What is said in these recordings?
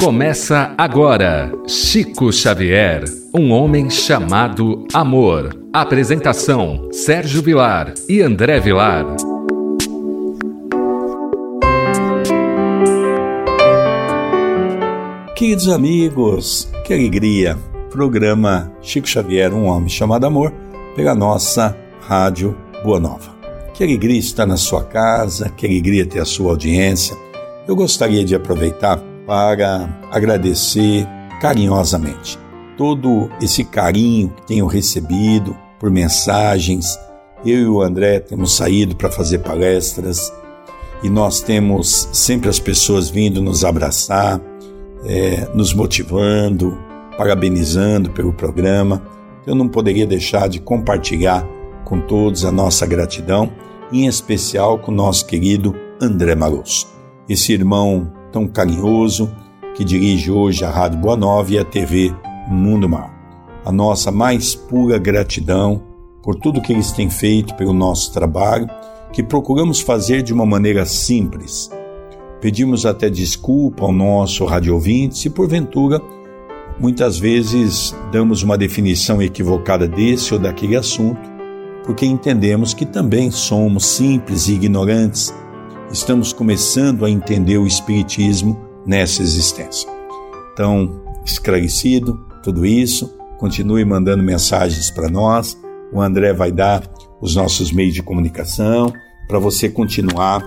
Começa agora Chico Xavier, um homem chamado amor. Apresentação: Sérgio Vilar e André Vilar. Queridos amigos, que alegria! Programa Chico Xavier, um homem chamado amor, pela nossa Rádio Boa Nova. Que alegria estar na sua casa, que alegria ter a sua audiência. Eu gostaria de aproveitar para agradecer carinhosamente todo esse carinho que tenho recebido por mensagens. Eu e o André temos saído para fazer palestras e nós temos sempre as pessoas vindo nos abraçar, é, nos motivando, parabenizando pelo programa. Eu não poderia deixar de compartilhar com todos a nossa gratidão, em especial com o nosso querido André Maroso, esse irmão tão carinhoso que dirige hoje a Rádio Boa Nova e a TV Mundo Mar. A nossa mais pura gratidão por tudo que eles têm feito pelo nosso trabalho, que procuramos fazer de uma maneira simples. Pedimos até desculpa ao nosso rádio ouvinte se porventura muitas vezes damos uma definição equivocada desse ou daquele assunto, porque entendemos que também somos simples e ignorantes estamos começando a entender o Espiritismo nessa existência. Então, esclarecido tudo isso, continue mandando mensagens para nós. O André vai dar os nossos meios de comunicação para você continuar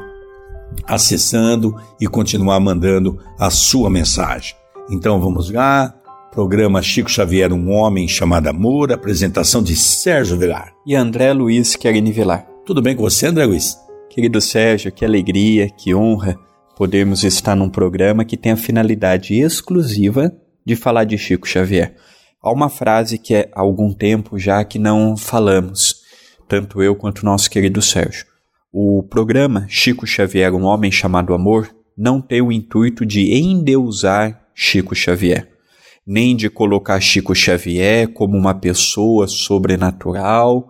acessando e continuar mandando a sua mensagem. Então vamos lá. Programa Chico Xavier, um homem chamado Amor, apresentação de Sérgio Vilar. E André Luiz Querini Vilar. Tudo bem com você, André Luiz? Querido Sérgio, que alegria, que honra podermos estar num programa que tem a finalidade exclusiva de falar de Chico Xavier. Há uma frase que é há algum tempo já que não falamos, tanto eu quanto nosso querido Sérgio. O programa Chico Xavier, um homem chamado amor, não tem o intuito de endeusar Chico Xavier, nem de colocar Chico Xavier como uma pessoa sobrenatural,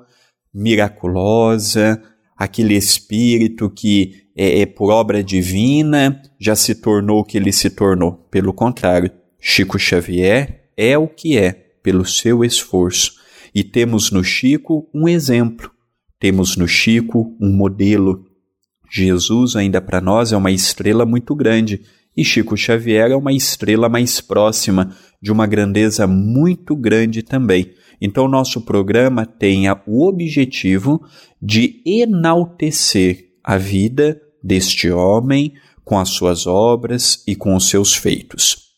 miraculosa, aquele espírito que é, é, por obra divina já se tornou o que ele se tornou. Pelo contrário, Chico Xavier é o que é pelo seu esforço. E temos no Chico um exemplo, temos no Chico um modelo. Jesus, ainda para nós, é uma estrela muito grande e Chico Xavier é uma estrela mais próxima, de uma grandeza muito grande também. Então, nosso programa tem o objetivo de enaltecer a vida deste homem com as suas obras e com os seus feitos.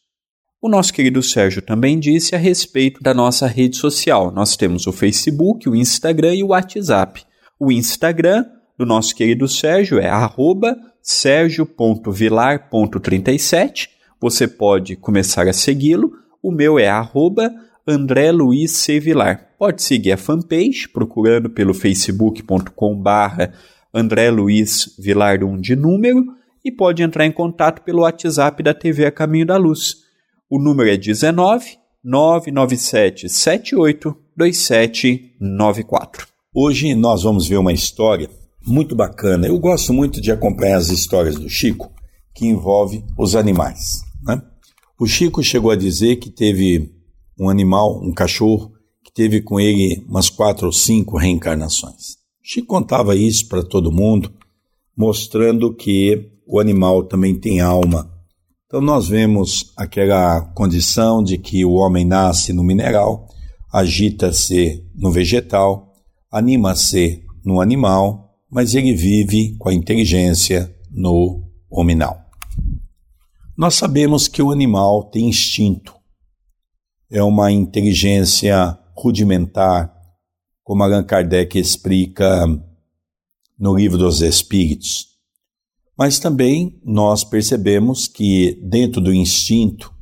O nosso querido Sérgio também disse a respeito da nossa rede social. Nós temos o Facebook, o Instagram e o WhatsApp. O Instagram do nosso querido Sérgio é sergio.vilar.37. Você pode começar a segui-lo. O meu é arroba André Luiz C. Vilar. Pode seguir a fanpage procurando pelo facebook.com barra André Luiz Vilar 1 de número e pode entrar em contato pelo WhatsApp da TV A Caminho da Luz. O número é 19 997 78 2794. Hoje nós vamos ver uma história muito bacana. Eu gosto muito de acompanhar as histórias do Chico que envolve os animais. Né? O Chico chegou a dizer que teve um animal, um cachorro, que teve com ele umas quatro ou cinco reencarnações. Chico contava isso para todo mundo, mostrando que o animal também tem alma. Então nós vemos aquela condição de que o homem nasce no mineral, agita-se no vegetal, anima-se no animal, mas ele vive com a inteligência no hominal. Nós sabemos que o animal tem instinto, é uma inteligência rudimentar, como Allan Kardec explica no livro dos Espíritos. Mas também nós percebemos que dentro do instinto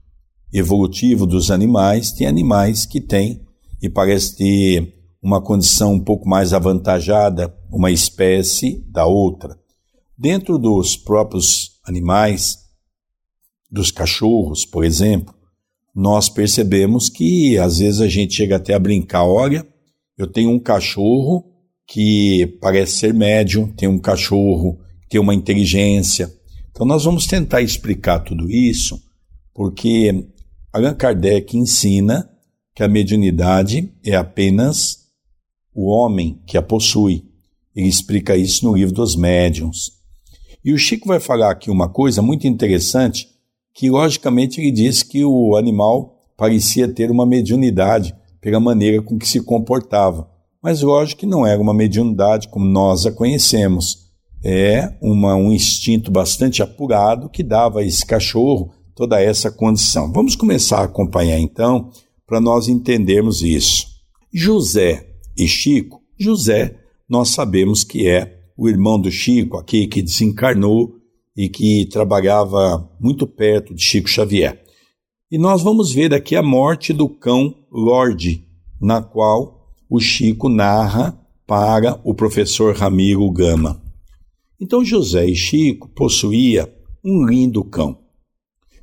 evolutivo dos animais, tem animais que têm e parece ter uma condição um pouco mais avantajada, uma espécie da outra. Dentro dos próprios animais, dos cachorros, por exemplo, nós percebemos que às vezes a gente chega até a brincar: olha, eu tenho um cachorro que parece ser médium, tem um cachorro que tem uma inteligência. Então nós vamos tentar explicar tudo isso porque Allan Kardec ensina que a mediunidade é apenas o homem que a possui. Ele explica isso no livro dos médiuns. E o Chico vai falar aqui uma coisa muito interessante, que logicamente ele diz que o animal parecia ter uma mediunidade pela maneira com que se comportava. Mas lógico que não era uma mediunidade como nós a conhecemos. É uma, um instinto bastante apurado que dava a esse cachorro toda essa condição. Vamos começar a acompanhar então para nós entendermos isso. José e Chico, José, nós sabemos que é o irmão do Chico, aqui que desencarnou e que trabalhava muito perto de Chico Xavier. E nós vamos ver aqui a morte do cão Lorde, na qual o Chico narra para o professor Ramiro Gama. Então José e Chico possuía um lindo cão.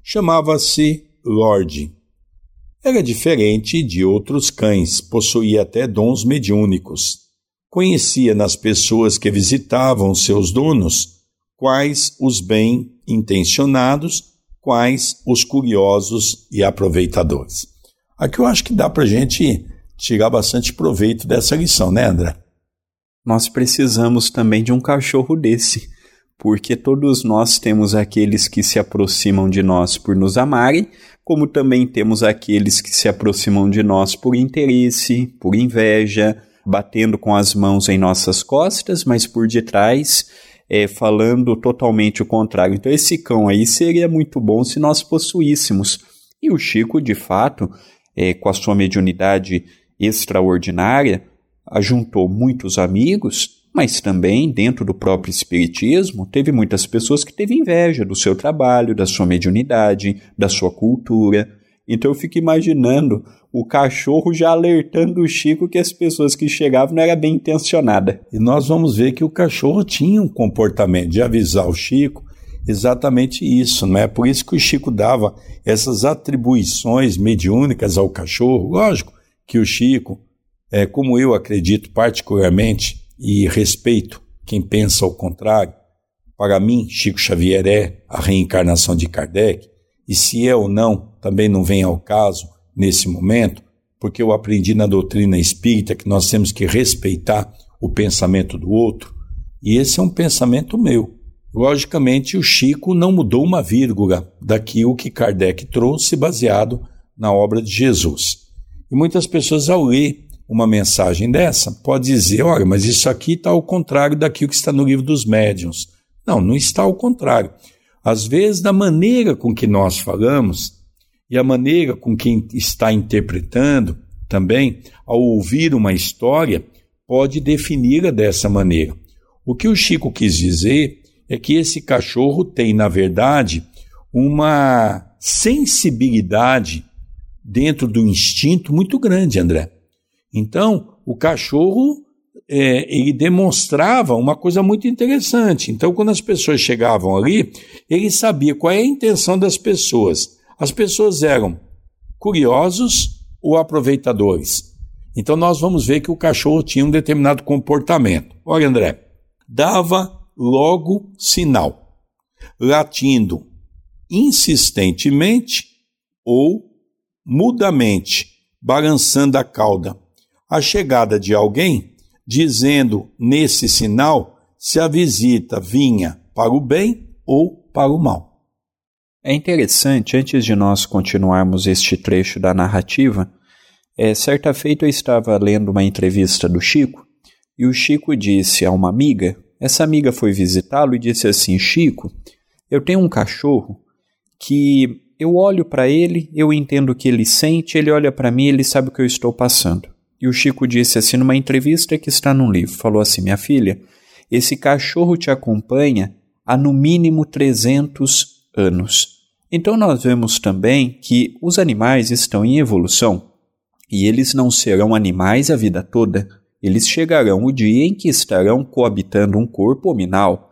Chamava-se Lorde. Era diferente de outros cães, possuía até dons mediúnicos. Conhecia nas pessoas que visitavam seus donos quais os bem intencionados, quais os curiosos e aproveitadores. Aqui eu acho que dá para a gente tirar bastante proveito dessa lição, né, André? Nós precisamos também de um cachorro desse, porque todos nós temos aqueles que se aproximam de nós por nos amarem, como também temos aqueles que se aproximam de nós por interesse, por inveja, batendo com as mãos em nossas costas, mas por detrás é, falando totalmente o contrário. Então, esse cão aí seria muito bom se nós possuíssemos. E o Chico, de fato, é, com a sua mediunidade extraordinária, ajuntou muitos amigos mas também, dentro do próprio Espiritismo, teve muitas pessoas que teve inveja do seu trabalho, da sua mediunidade, da sua cultura. Então eu fico imaginando o cachorro já alertando o Chico que as pessoas que chegavam não eram bem intencionadas. E nós vamos ver que o cachorro tinha um comportamento de avisar o Chico exatamente isso, não é? Por isso que o Chico dava essas atribuições mediúnicas ao cachorro. Lógico que o Chico, é, como eu acredito particularmente, e respeito quem pensa o contrário. Para mim, Chico Xavier é a reencarnação de Kardec, e se é ou não, também não vem ao caso nesse momento, porque eu aprendi na doutrina espírita que nós temos que respeitar o pensamento do outro, e esse é um pensamento meu. Logicamente, o Chico não mudou uma vírgula daquilo que Kardec trouxe baseado na obra de Jesus. E muitas pessoas, ao ler uma mensagem dessa, pode dizer: olha, mas isso aqui está ao contrário daquilo que está no livro dos médiuns. Não, não está ao contrário. Às vezes, da maneira com que nós falamos e a maneira com quem está interpretando também, ao ouvir uma história, pode definir-a dessa maneira. O que o Chico quis dizer é que esse cachorro tem, na verdade, uma sensibilidade dentro do instinto muito grande, André. Então, o cachorro é, ele demonstrava uma coisa muito interessante. Então, quando as pessoas chegavam ali, ele sabia qual é a intenção das pessoas. As pessoas eram curiosos ou aproveitadores. Então, nós vamos ver que o cachorro tinha um determinado comportamento. Olha, André, dava logo sinal, latindo insistentemente ou mudamente, balançando a cauda a chegada de alguém, dizendo nesse sinal se a visita vinha para o bem ou para o mal. É interessante, antes de nós continuarmos este trecho da narrativa, é, certa feita eu estava lendo uma entrevista do Chico e o Chico disse a uma amiga, essa amiga foi visitá-lo e disse assim: Chico, eu tenho um cachorro que eu olho para ele, eu entendo o que ele sente, ele olha para mim, ele sabe o que eu estou passando. E o Chico disse assim numa entrevista que está num livro, falou assim: "Minha filha, esse cachorro te acompanha há no mínimo 300 anos. Então nós vemos também que os animais estão em evolução e eles não serão animais a vida toda. Eles chegarão o dia em que estarão coabitando um corpo hominal.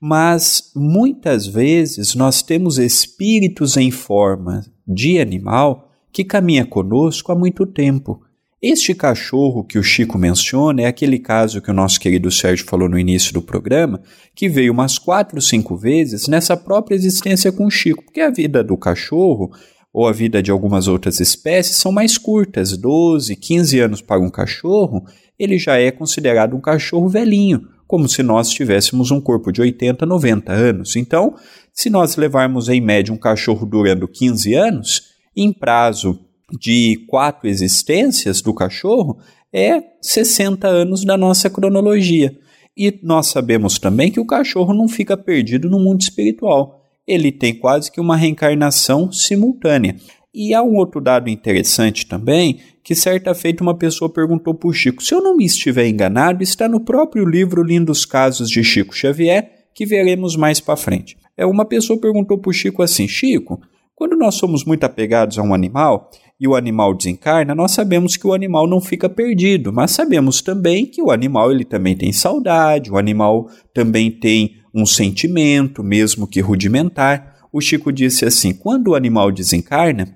Mas muitas vezes nós temos espíritos em forma de animal que caminha conosco há muito tempo Este cachorro que o Chico menciona é aquele caso que o nosso querido Sérgio falou no início do programa, que veio umas quatro, cinco vezes nessa própria existência com o Chico, porque a vida do cachorro ou a vida de algumas outras espécies são mais curtas, 12, 15 anos para um cachorro, ele já é considerado um cachorro velhinho, como se nós tivéssemos um corpo de 80, 90 anos. Então, se nós levarmos em média um cachorro durando 15 anos, em prazo de quatro existências do cachorro é 60 anos da nossa cronologia. E nós sabemos também que o cachorro não fica perdido no mundo espiritual. Ele tem quase que uma reencarnação simultânea. E há um outro dado interessante também, que certa feita uma pessoa perguntou para o Chico: se eu não me estiver enganado, está no próprio livro Lindos Casos de Chico Xavier, que veremos mais para frente. É uma pessoa perguntou para o Chico assim: Chico, quando nós somos muito apegados a um animal, e o animal desencarna, nós sabemos que o animal não fica perdido, mas sabemos também que o animal ele também tem saudade, o animal também tem um sentimento, mesmo que rudimentar. O Chico disse assim: quando o animal desencarna,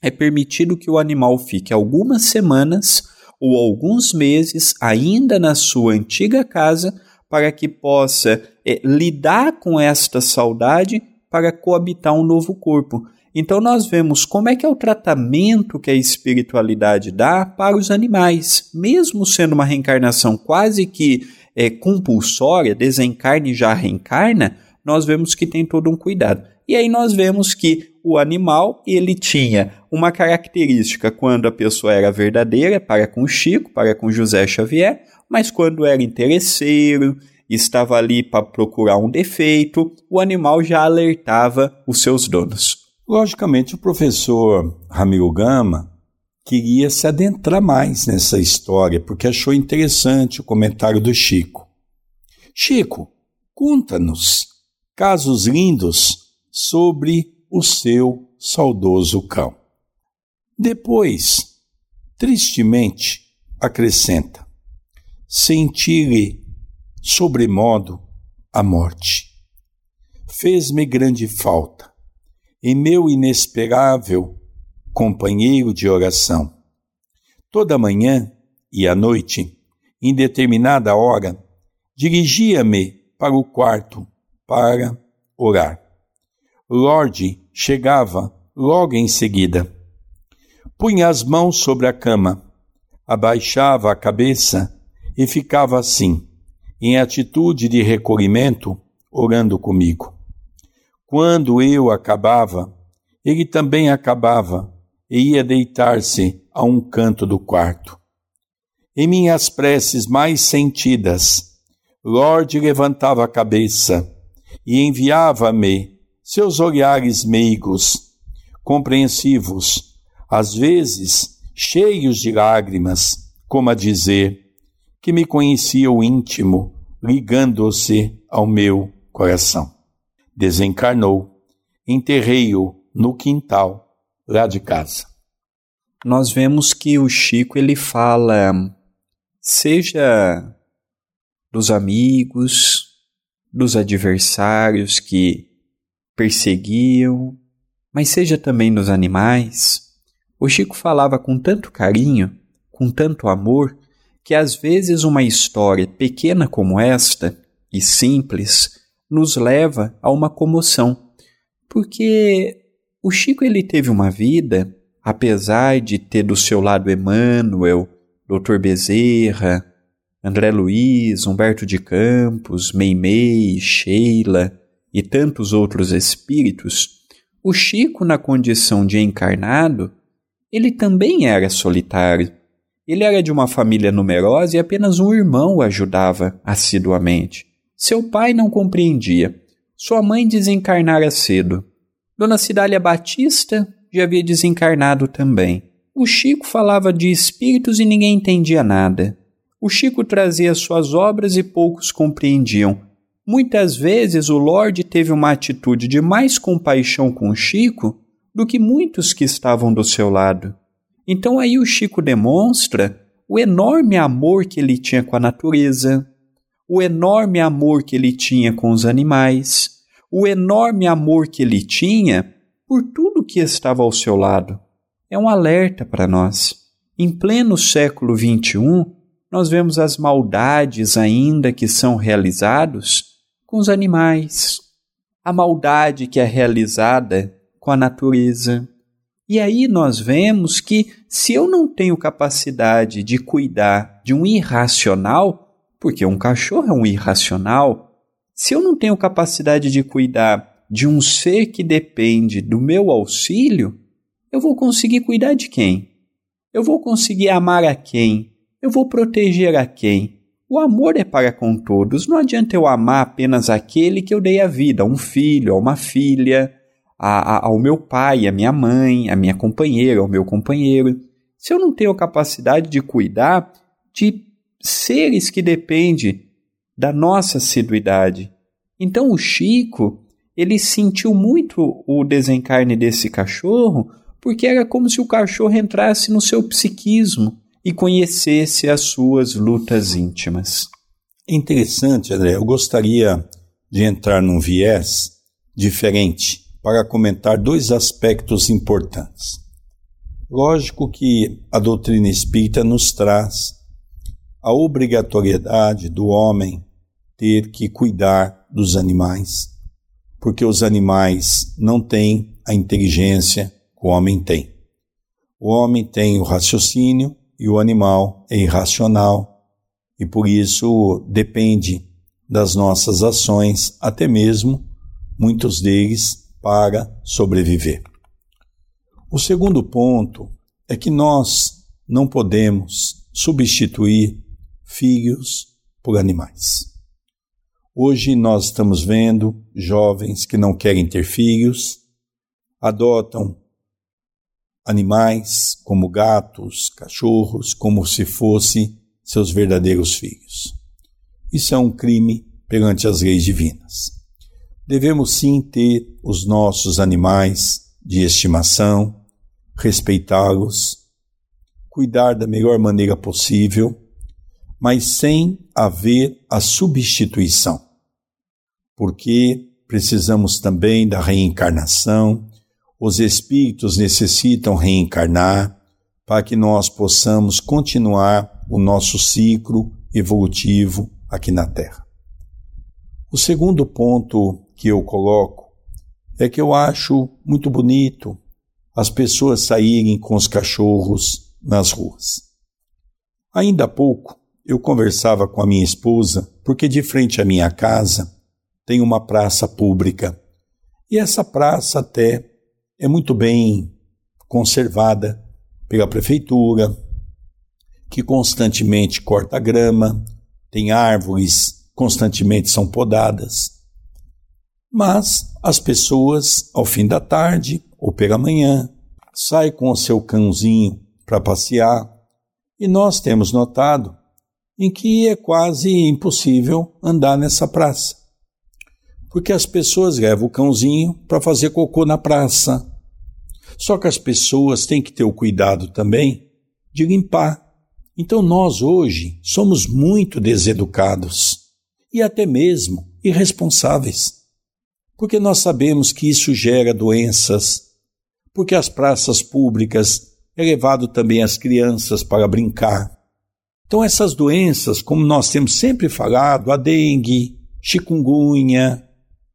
é permitido que o animal fique algumas semanas ou alguns meses ainda na sua antiga casa para que possa é, lidar com esta saudade para coabitar um novo corpo. Então nós vemos como é que é o tratamento que a espiritualidade dá para os animais, mesmo sendo uma reencarnação quase que é, compulsória, desencarna e já reencarna, nós vemos que tem todo um cuidado. E aí nós vemos que o animal ele tinha uma característica quando a pessoa era verdadeira, para com Chico, para com José Xavier, mas quando era interesseiro, estava ali para procurar um defeito, o animal já alertava os seus donos. Logicamente, o professor Ramiro Gama queria se adentrar mais nessa história, porque achou interessante o comentário do Chico. Chico, conta-nos casos lindos sobre o seu saudoso cão. Depois, tristemente, acrescenta: senti-lhe sobremodo a morte. Fez-me grande falta e meu inesperável companheiro de oração. Toda manhã e à noite, em determinada hora, dirigia-me para o quarto para orar. Lorde chegava logo em seguida. Punha as mãos sobre a cama, abaixava a cabeça e ficava assim, em atitude de recolhimento, orando comigo. Quando eu acabava, ele também acabava e ia deitar-se a um canto do quarto. Em minhas preces mais sentidas, Lorde levantava a cabeça e enviava-me seus olhares meigos, compreensivos, às vezes cheios de lágrimas, como a dizer que me conhecia o íntimo, ligando-se ao meu coração desencarnou, enterrei-o no quintal lá de casa. Nós vemos que o Chico ele fala, seja dos amigos, dos adversários que perseguiam, mas seja também dos animais. O Chico falava com tanto carinho, com tanto amor, que às vezes uma história pequena como esta e simples nos leva a uma comoção, porque o Chico ele teve uma vida, apesar de ter do seu lado Emmanuel, Dr. Bezerra, André Luiz, Humberto de Campos, Meimei, Sheila e tantos outros espíritos, o Chico, na condição de encarnado, ele também era solitário. Ele era de uma família numerosa e apenas um irmão o ajudava assiduamente. Seu pai não compreendia. Sua mãe desencarnara cedo. Dona Cidália Batista já havia desencarnado também. O Chico falava de espíritos e ninguém entendia nada. O Chico trazia suas obras e poucos compreendiam. Muitas vezes o Lorde teve uma atitude de mais compaixão com o Chico do que muitos que estavam do seu lado. Então aí o Chico demonstra o enorme amor que ele tinha com a natureza, o enorme amor que ele tinha com os animais, o enorme amor que ele tinha por tudo que estava ao seu lado. É um alerta para nós. Em pleno século XXI, nós vemos as maldades ainda que são realizados com os animais, a maldade que é realizada com a natureza. E aí nós vemos que se eu não tenho capacidade de cuidar de um irracional, porque um cachorro é um irracional, se eu não tenho capacidade de cuidar de um ser que depende do meu auxílio, eu vou conseguir cuidar de quem? Eu vou conseguir amar a quem? Eu vou proteger a quem? O amor é para com todos. Não adianta eu amar apenas aquele que eu dei a vida, a um filho, a uma filha, a, a, ao meu pai, a minha mãe, a minha companheira, ao meu companheiro. Se eu não tenho capacidade de cuidar de seres que dependem da nossa assiduidade. Então o Chico, ele sentiu muito o desencarne desse cachorro, porque era como se o cachorro entrasse no seu psiquismo e conhecesse as suas lutas íntimas. Interessante, André. Eu gostaria de entrar num viés diferente para comentar dois aspectos importantes. Lógico que a doutrina espírita nos traz a obrigatoriedade do homem ter que cuidar dos animais, porque os animais não têm a inteligência que o homem tem. O homem tem o raciocínio e o animal é irracional e por isso depende das nossas ações, até mesmo muitos deles para sobreviver. O segundo ponto é que nós não podemos substituir filhos por animais. Hoje nós estamos vendo jovens que não querem ter filhos, adotam animais como gatos, cachorros, como se fossem seus verdadeiros filhos. Isso é um crime perante as leis divinas. Devemos sim ter os nossos animais de estimação, respeitá-los, cuidar da melhor maneira possível, mas sem haver a substituição. Porque precisamos também da reencarnação, os espíritos necessitam reencarnar para que nós possamos continuar o nosso ciclo evolutivo aqui na Terra. O segundo ponto que eu coloco é que eu acho muito bonito as pessoas saírem com os cachorros nas ruas. Ainda há pouco eu conversava com a minha esposa porque de frente à minha casa tem uma praça pública e essa praça até é muito bem conservada pela prefeitura, que constantemente corta grama, tem árvores, constantemente são podadas. Mas as pessoas, ao fim da tarde ou pela manhã, saem com o seu cãozinho para passear, e nós temos notado em que é quase impossível andar nessa praça porque as pessoas levam o cãozinho para fazer cocô na praça. Só que as pessoas têm que ter o cuidado também de limpar. Então nós hoje somos muito deseducados e até mesmo irresponsáveis, porque nós sabemos que isso gera doenças, porque as praças públicas é levado também as crianças para brincar. Então essas doenças, como nós temos sempre falado, a dengue, chikungunya,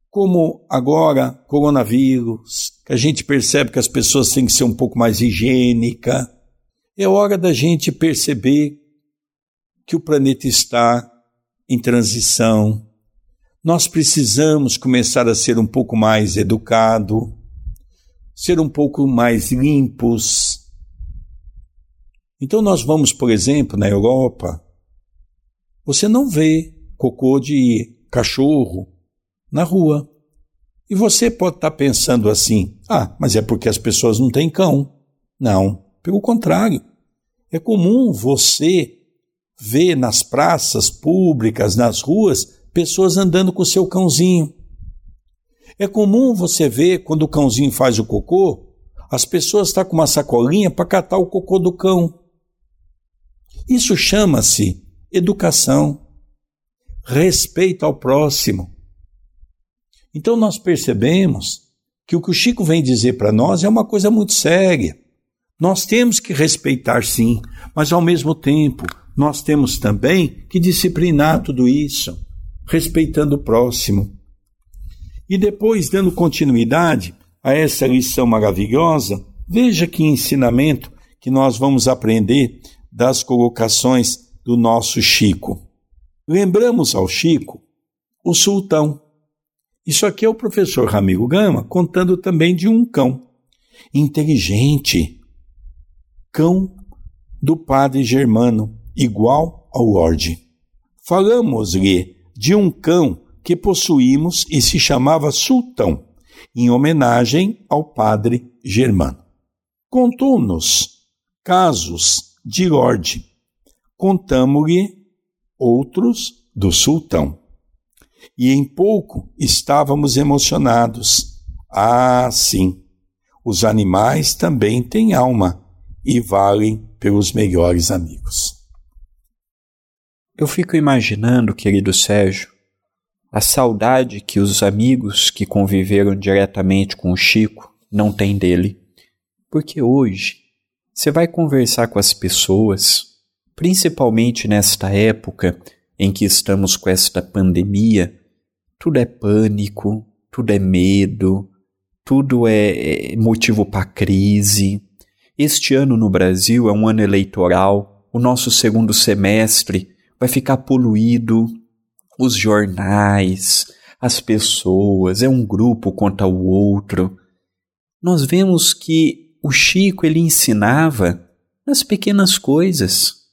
como agora coronavírus, que a gente percebe que as pessoas têm que ser um pouco mais higiênica, é hora da gente perceber que o planeta está em transição. Nós precisamos começar a ser um pouco mais educado, ser um pouco mais limpos. Então nós vamos, por exemplo, na Europa, você não vê cocô de cachorro na rua. E você pode estar pensando assim: ah, mas é porque as pessoas não têm cão. Não, pelo contrário. É comum você ver nas praças públicas, nas ruas, pessoas andando com o seu cãozinho. É comum você ver quando o cãozinho faz o cocô, as pessoas estão com uma sacolinha para catar o cocô do cão. Isso chama-se educação, respeito ao próximo. Então nós percebemos que o que o Chico vem dizer para nós é uma coisa muito séria. Nós temos que respeitar sim, mas ao mesmo tempo nós temos também que disciplinar tudo isso, respeitando o próximo. E depois, dando continuidade a essa lição maravilhosa, veja que ensinamento que nós vamos aprender das colocações do nosso Chico. Lembramos ao Chico o sultão. Isso aqui é o professor Ramiro Gama contando também de um cão inteligente, cão do padre Germano, igual ao Lorde. Falamos-lhe de um cão que possuímos e se chamava Sultão, em homenagem ao padre Germano. Contou-nos casos de Lorde. Contamo-lhe outros do Sultão. E em pouco estávamos emocionados. Ah, sim, os animais também têm alma e valem pelos melhores amigos. Eu fico imaginando, querido Sérgio, a saudade que os amigos que conviveram diretamente com o Chico não têm dele. Porque hoje você vai conversar com as pessoas, principalmente nesta época em que estamos com esta pandemia, tudo é pânico, tudo é medo, tudo é, é motivo para crise. Este ano no Brasil é um ano eleitoral, o nosso segundo semestre vai ficar poluído, os jornais, as pessoas, é um grupo contra o outro. Nós vemos que o Chico ele ensinava nas pequenas coisas.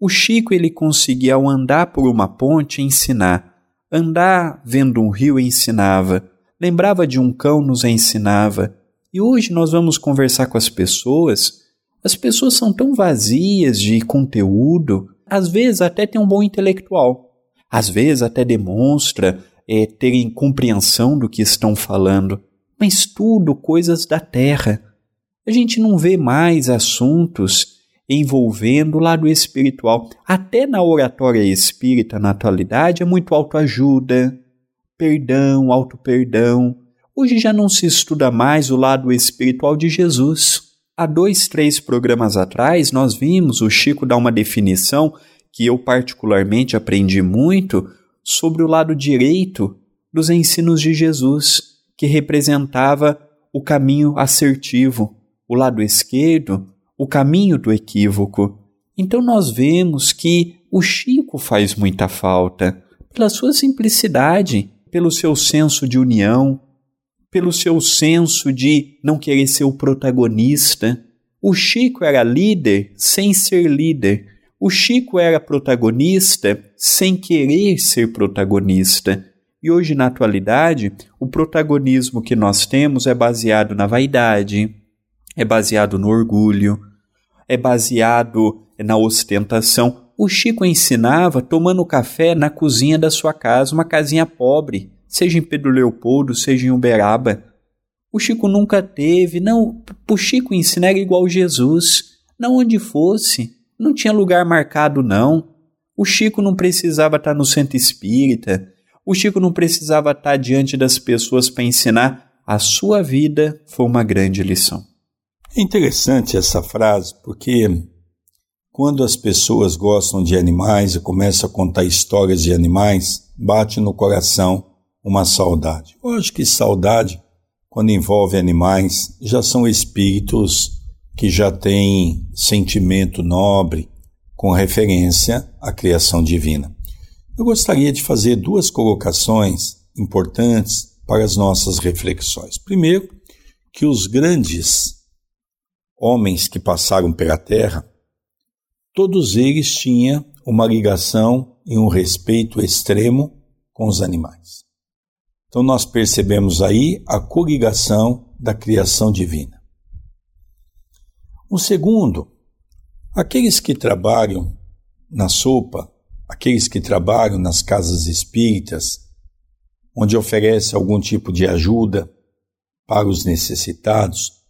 O Chico ele conseguia ao andar por uma ponte ensinar, andar vendo um rio ensinava, lembrava de um cão nos ensinava. E hoje nós vamos conversar com as pessoas. As pessoas são tão vazias de conteúdo, às vezes até tem um bom intelectual, às vezes até demonstra é, terem compreensão do que estão falando, mas tudo coisas da terra. A gente não vê mais assuntos envolvendo o lado espiritual. Até na oratória espírita, na atualidade, é muito autoajuda, perdão, auto-perdão. Hoje já não se estuda mais o lado espiritual de Jesus. Há dois, três programas atrás, nós vimos o Chico dar uma definição que eu particularmente aprendi muito sobre o lado direito dos ensinos de Jesus, que representava o caminho assertivo, o lado esquerdo, o caminho do equívoco. Então nós vemos que o Chico faz muita falta pela sua simplicidade, pelo seu senso de união, pelo seu senso de não querer ser o protagonista. O Chico era líder sem ser líder. O Chico era protagonista sem querer ser protagonista. E hoje, na atualidade, o protagonismo que nós temos é baseado na vaidade, é baseado no orgulho, é baseado na ostentação. O Chico ensinava tomando café na cozinha da sua casa, uma casinha pobre, seja em Pedro Leopoldo, seja em Uberaba. O Chico nunca teve, não, o Chico ensinar era igual Jesus, não onde fosse, não tinha lugar marcado não. O Chico não precisava estar no centro espírita, o Chico não precisava estar diante das pessoas para ensinar. A sua vida foi uma grande lição. É interessante essa frase porque quando as pessoas gostam de animais e começam a contar histórias de animais, bate no coração uma saudade. Eu acho que saudade, quando envolve animais, já são espíritos que já têm sentimento nobre com referência à criação divina. Eu gostaria de fazer duas colocações importantes para as nossas reflexões. Primeiro, que os grandes homens que passaram pela Terra, todos eles tinham uma ligação e um respeito extremo com os animais. Então nós percebemos aí a coligação da criação divina. O segundo, aqueles que trabalham na sopa, aqueles que trabalham nas casas espíritas, onde oferece algum tipo de ajuda para os necessitados,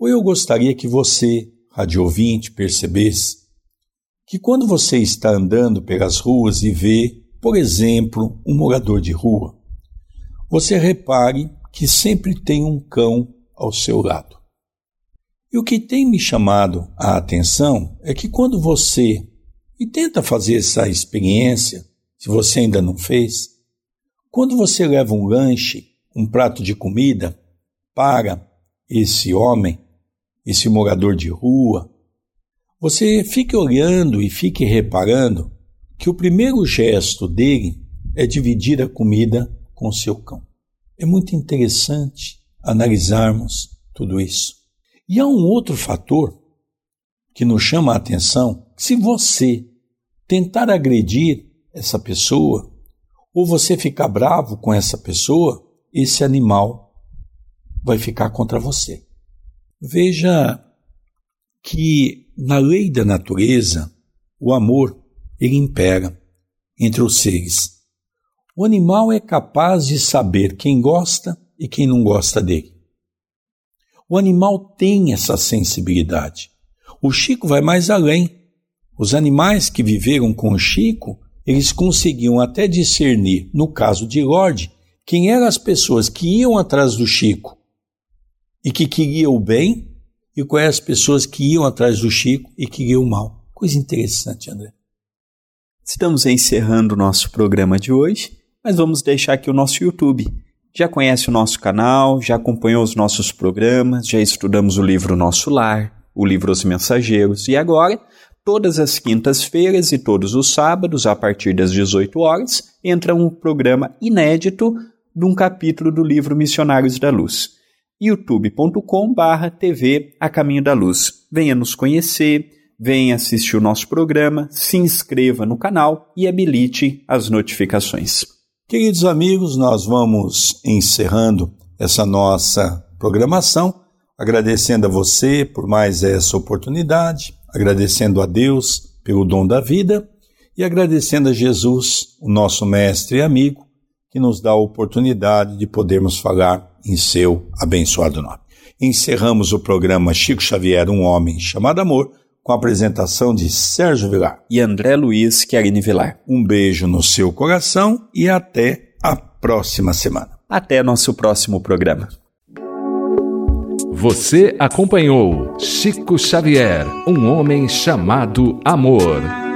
ou eu gostaria que você, rádio ouvinte, percebesse que quando você está andando pelas ruas e vê, por exemplo, um morador de rua, você repare que sempre tem um cão ao seu lado. E o que tem me chamado a atenção é que quando você, e tenta fazer essa experiência, se você ainda não fez, quando você leva um lanche, um prato de comida, para esse homem, esse morador de rua, você fique olhando e fique reparando que o primeiro gesto dele é dividir a comida com seu cão. É muito interessante analisarmos tudo isso. E há um outro fator que nos chama a atenção: se você tentar agredir essa pessoa, ou você ficar bravo com essa pessoa, esse animal vai ficar contra você. Veja que na lei da natureza, o amor ele impera entre os seres. O animal é capaz de saber quem gosta e quem não gosta dele. O animal tem essa sensibilidade. O Chico vai mais além. Os animais que viveram com o Chico, eles conseguiam até discernir, no caso de Lorde, quem eram as pessoas que iam atrás do Chico e que queriam o bem e quais as pessoas que iam atrás do Chico e queriam o mal. Coisa interessante, André. Estamos encerrando o nosso programa de hoje, mas vamos deixar aqui o nosso YouTube. Já conhece o nosso canal, já acompanhou os nossos programas, já estudamos o livro Nosso Lar, o livro Os Mensageiros e agora, todas as quintas-feiras e todos os sábados, a partir das 18 horas, entra um programa inédito de um capítulo do livro Missionários da Luz youtube.com/barra TV A Caminho da Luz. Venha nos conhecer, venha assistir o nosso programa, se inscreva no canal e habilite as notificações. Queridos amigos, nós vamos encerrando essa nossa programação, agradecendo a você por mais essa oportunidade, agradecendo a Deus pelo dom da vida e agradecendo a Jesus, o nosso mestre e amigo, que nos dá a oportunidade de podermos falar em seu abençoado nome. Encerramos o programa Chico Xavier, um homem chamado amor, com a apresentação de Sérgio Vilar e André Luiz Querini Vilar. Um beijo no seu coração e até a próxima semana. Até nosso próximo programa. Você acompanhou Chico Xavier, um homem chamado amor